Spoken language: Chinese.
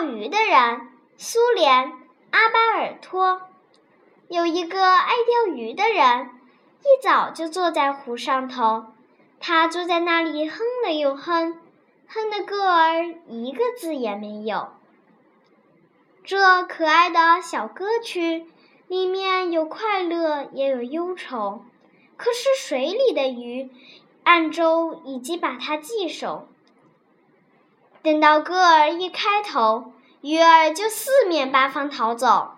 钓鱼的人，苏联阿巴尔托。有一个爱钓鱼的人，一早就坐在湖上头。他坐在那里哼了又哼，哼的歌儿一个字也没有。这可爱的小歌曲里面有快乐，也有忧愁。可是水里的鱼，暗中已经把它记熟。等到歌儿一开头，鱼儿就四面八方逃走。